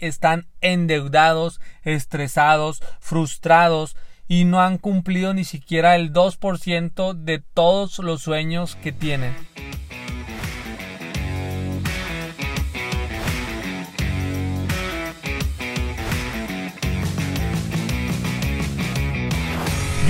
están endeudados, estresados, frustrados y no han cumplido ni siquiera el 2% de todos los sueños que tienen.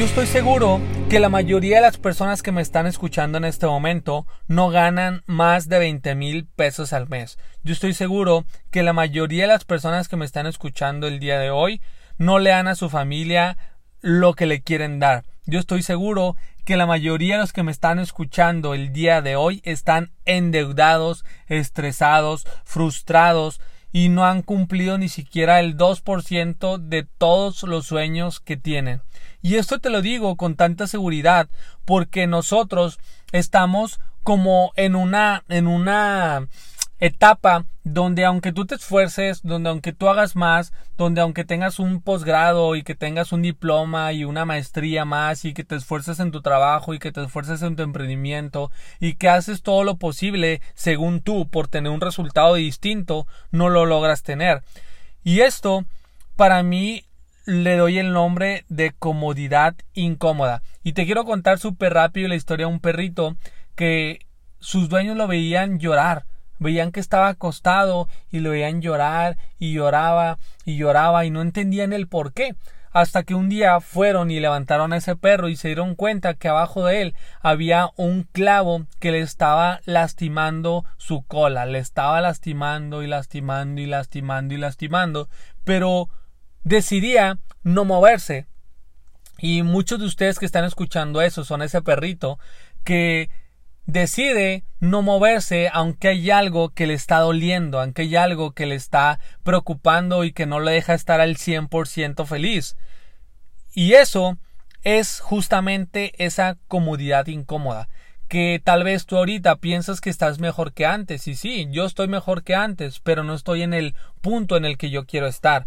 Yo estoy seguro que la mayoría de las personas que me están escuchando en este momento no ganan más de 20 mil pesos al mes. Yo estoy seguro que la mayoría de las personas que me están escuchando el día de hoy no le dan a su familia lo que le quieren dar. Yo estoy seguro que la mayoría de los que me están escuchando el día de hoy están endeudados, estresados, frustrados y no han cumplido ni siquiera el 2% de todos los sueños que tienen. Y esto te lo digo con tanta seguridad porque nosotros estamos como en una en una etapa donde aunque tú te esfuerces, donde aunque tú hagas más, donde aunque tengas un posgrado y que tengas un diploma y una maestría más y que te esfuerces en tu trabajo y que te esfuerces en tu emprendimiento y que haces todo lo posible según tú por tener un resultado distinto, no lo logras tener. Y esto para mí le doy el nombre de comodidad incómoda. Y te quiero contar súper rápido la historia de un perrito que sus dueños lo veían llorar, veían que estaba acostado y lo veían llorar y lloraba y lloraba y no entendían el por qué. Hasta que un día fueron y levantaron a ese perro y se dieron cuenta que abajo de él había un clavo que le estaba lastimando su cola, le estaba lastimando y lastimando y lastimando y lastimando, pero decidía no moverse. Y muchos de ustedes que están escuchando eso son ese perrito que decide no moverse aunque hay algo que le está doliendo, aunque hay algo que le está preocupando y que no le deja estar al 100% feliz. Y eso es justamente esa comodidad incómoda que tal vez tú ahorita piensas que estás mejor que antes y sí, yo estoy mejor que antes, pero no estoy en el punto en el que yo quiero estar.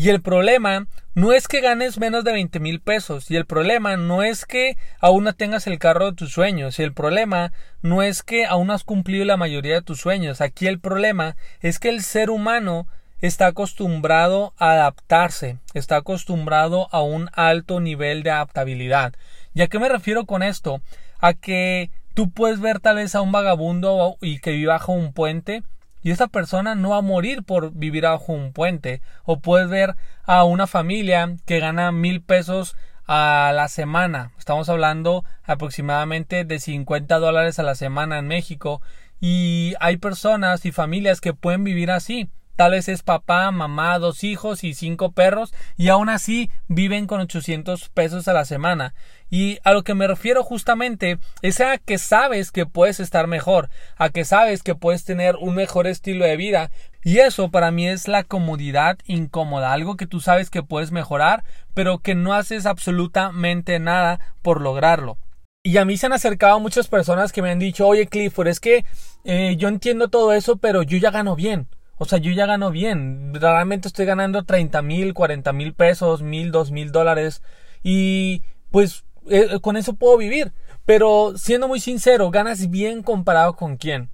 Y el problema no es que ganes menos de 20 mil pesos. Y el problema no es que aún no tengas el carro de tus sueños. Y el problema no es que aún no has cumplido la mayoría de tus sueños. Aquí el problema es que el ser humano está acostumbrado a adaptarse. Está acostumbrado a un alto nivel de adaptabilidad. ¿Y a qué me refiero con esto? A que tú puedes ver tal vez a un vagabundo y que vive bajo un puente y esa persona no va a morir por vivir bajo un puente. O puedes ver a una familia que gana mil pesos a la semana. Estamos hablando aproximadamente de 50 dólares a la semana en México. Y hay personas y familias que pueden vivir así. Tal vez es papá, mamá, dos hijos y cinco perros y aún así viven con 800 pesos a la semana. Y a lo que me refiero justamente es a que sabes que puedes estar mejor, a que sabes que puedes tener un mejor estilo de vida. Y eso para mí es la comodidad incómoda, algo que tú sabes que puedes mejorar, pero que no haces absolutamente nada por lograrlo. Y a mí se han acercado muchas personas que me han dicho, oye Clifford, es que eh, yo entiendo todo eso, pero yo ya gano bien. O sea, yo ya gano bien. Realmente estoy ganando 30 mil, 40 mil pesos, mil, dos mil dólares. Y pues eh, con eso puedo vivir. Pero siendo muy sincero, ganas bien comparado con quién.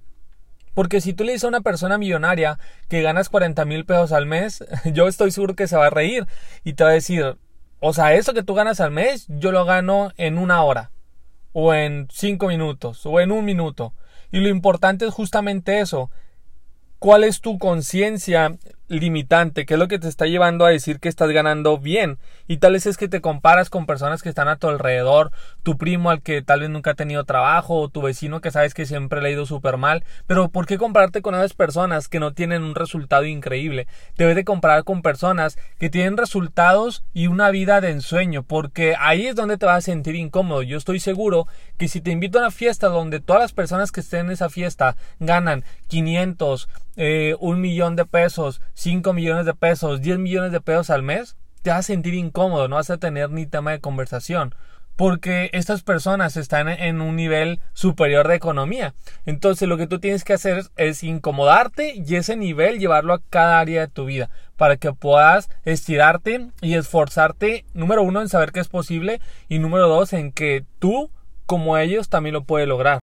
Porque si tú le dices a una persona millonaria que ganas 40 mil pesos al mes, yo estoy seguro que se va a reír y te va a decir, o sea, eso que tú ganas al mes, yo lo gano en una hora, o en cinco minutos, o en un minuto. Y lo importante es justamente eso, ¿Cuál es tu conciencia limitante? ¿Qué es lo que te está llevando a decir que estás ganando bien? Y tal vez es que te comparas con personas que están a tu alrededor, tu primo al que tal vez nunca ha tenido trabajo, o tu vecino que sabes que siempre le ha ido súper mal. Pero ¿por qué compararte con esas personas que no tienen un resultado increíble? Debes de comparar con personas que tienen resultados y una vida de ensueño, porque ahí es donde te vas a sentir incómodo. Yo estoy seguro que si te invito a una fiesta donde todas las personas que estén en esa fiesta ganan 500, eh, un millón de pesos, 5 millones de pesos, 10 millones de pesos al mes, te vas a sentir incómodo, no vas a tener ni tema de conversación. Porque estas personas están en un nivel superior de economía. Entonces lo que tú tienes que hacer es incomodarte y ese nivel llevarlo a cada área de tu vida para que puedas estirarte y esforzarte, número uno, en saber que es posible y número dos, en que tú, como ellos, también lo puedes lograr.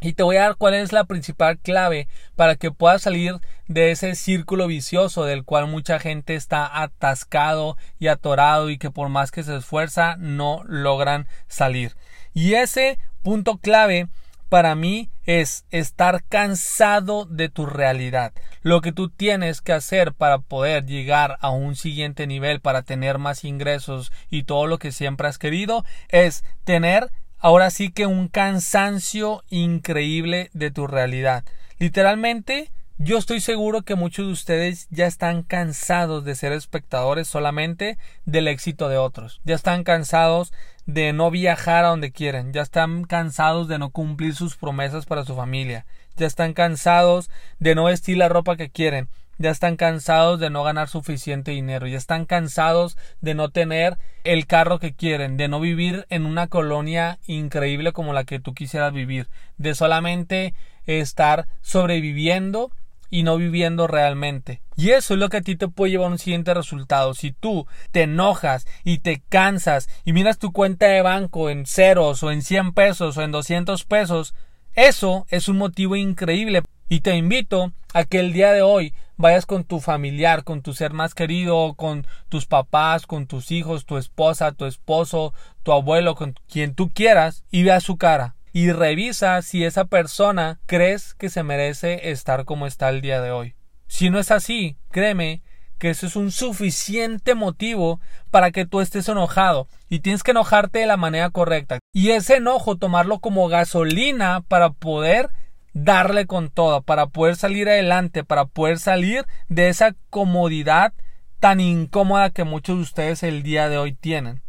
Y te voy a dar cuál es la principal clave para que puedas salir de ese círculo vicioso del cual mucha gente está atascado y atorado y que por más que se esfuerza no logran salir. Y ese punto clave para mí es estar cansado de tu realidad. Lo que tú tienes que hacer para poder llegar a un siguiente nivel, para tener más ingresos y todo lo que siempre has querido, es tener ahora sí que un cansancio increíble de tu realidad. Literalmente, yo estoy seguro que muchos de ustedes ya están cansados de ser espectadores solamente del éxito de otros. Ya están cansados de no viajar a donde quieren. Ya están cansados de no cumplir sus promesas para su familia. Ya están cansados de no vestir la ropa que quieren. Ya están cansados de no ganar suficiente dinero. Ya están cansados de no tener el carro que quieren. De no vivir en una colonia increíble como la que tú quisieras vivir. De solamente estar sobreviviendo y no viviendo realmente. Y eso es lo que a ti te puede llevar a un siguiente resultado. Si tú te enojas y te cansas y miras tu cuenta de banco en ceros o en 100 pesos o en 200 pesos, eso es un motivo increíble. Y te invito a que el día de hoy vayas con tu familiar, con tu ser más querido, con tus papás, con tus hijos, tu esposa, tu esposo, tu abuelo, con quien tú quieras y vea su cara y revisa si esa persona crees que se merece estar como está el día de hoy. Si no es así, créeme que eso es un suficiente motivo para que tú estés enojado y tienes que enojarte de la manera correcta y ese enojo tomarlo como gasolina para poder darle con todo, para poder salir adelante, para poder salir de esa comodidad tan incómoda que muchos de ustedes el día de hoy tienen.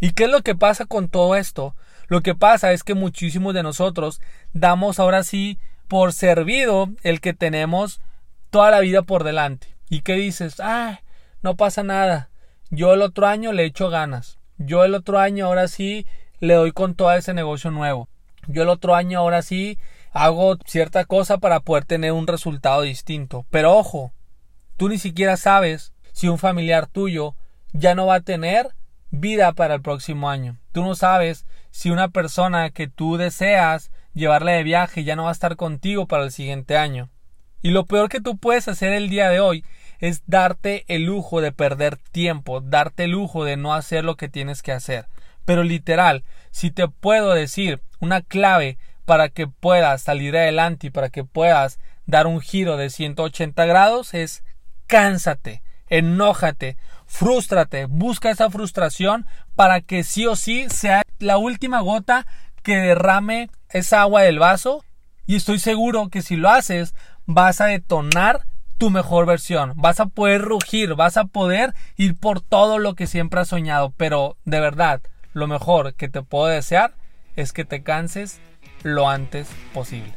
¿Y qué es lo que pasa con todo esto? Lo que pasa es que muchísimos de nosotros damos ahora sí por servido el que tenemos toda la vida por delante. ¿Y qué dices? Ah, no pasa nada. Yo el otro año le echo ganas. Yo el otro año ahora sí le doy con todo ese negocio nuevo. Yo el otro año ahora sí hago cierta cosa para poder tener un resultado distinto. Pero ojo, tú ni siquiera sabes si un familiar tuyo ya no va a tener vida para el próximo año. Tú no sabes si una persona que tú deseas llevarle de viaje ya no va a estar contigo para el siguiente año. Y lo peor que tú puedes hacer el día de hoy es darte el lujo de perder tiempo, darte el lujo de no hacer lo que tienes que hacer. Pero literal, si te puedo decir una clave para que puedas salir adelante y para que puedas dar un giro de 180 grados es cánsate enójate, frústrate, busca esa frustración para que sí o sí sea la última gota que derrame esa agua del vaso. Y estoy seguro que si lo haces vas a detonar tu mejor versión, vas a poder rugir, vas a poder ir por todo lo que siempre has soñado, pero de verdad, lo mejor que te puedo desear es que te canses lo antes posible.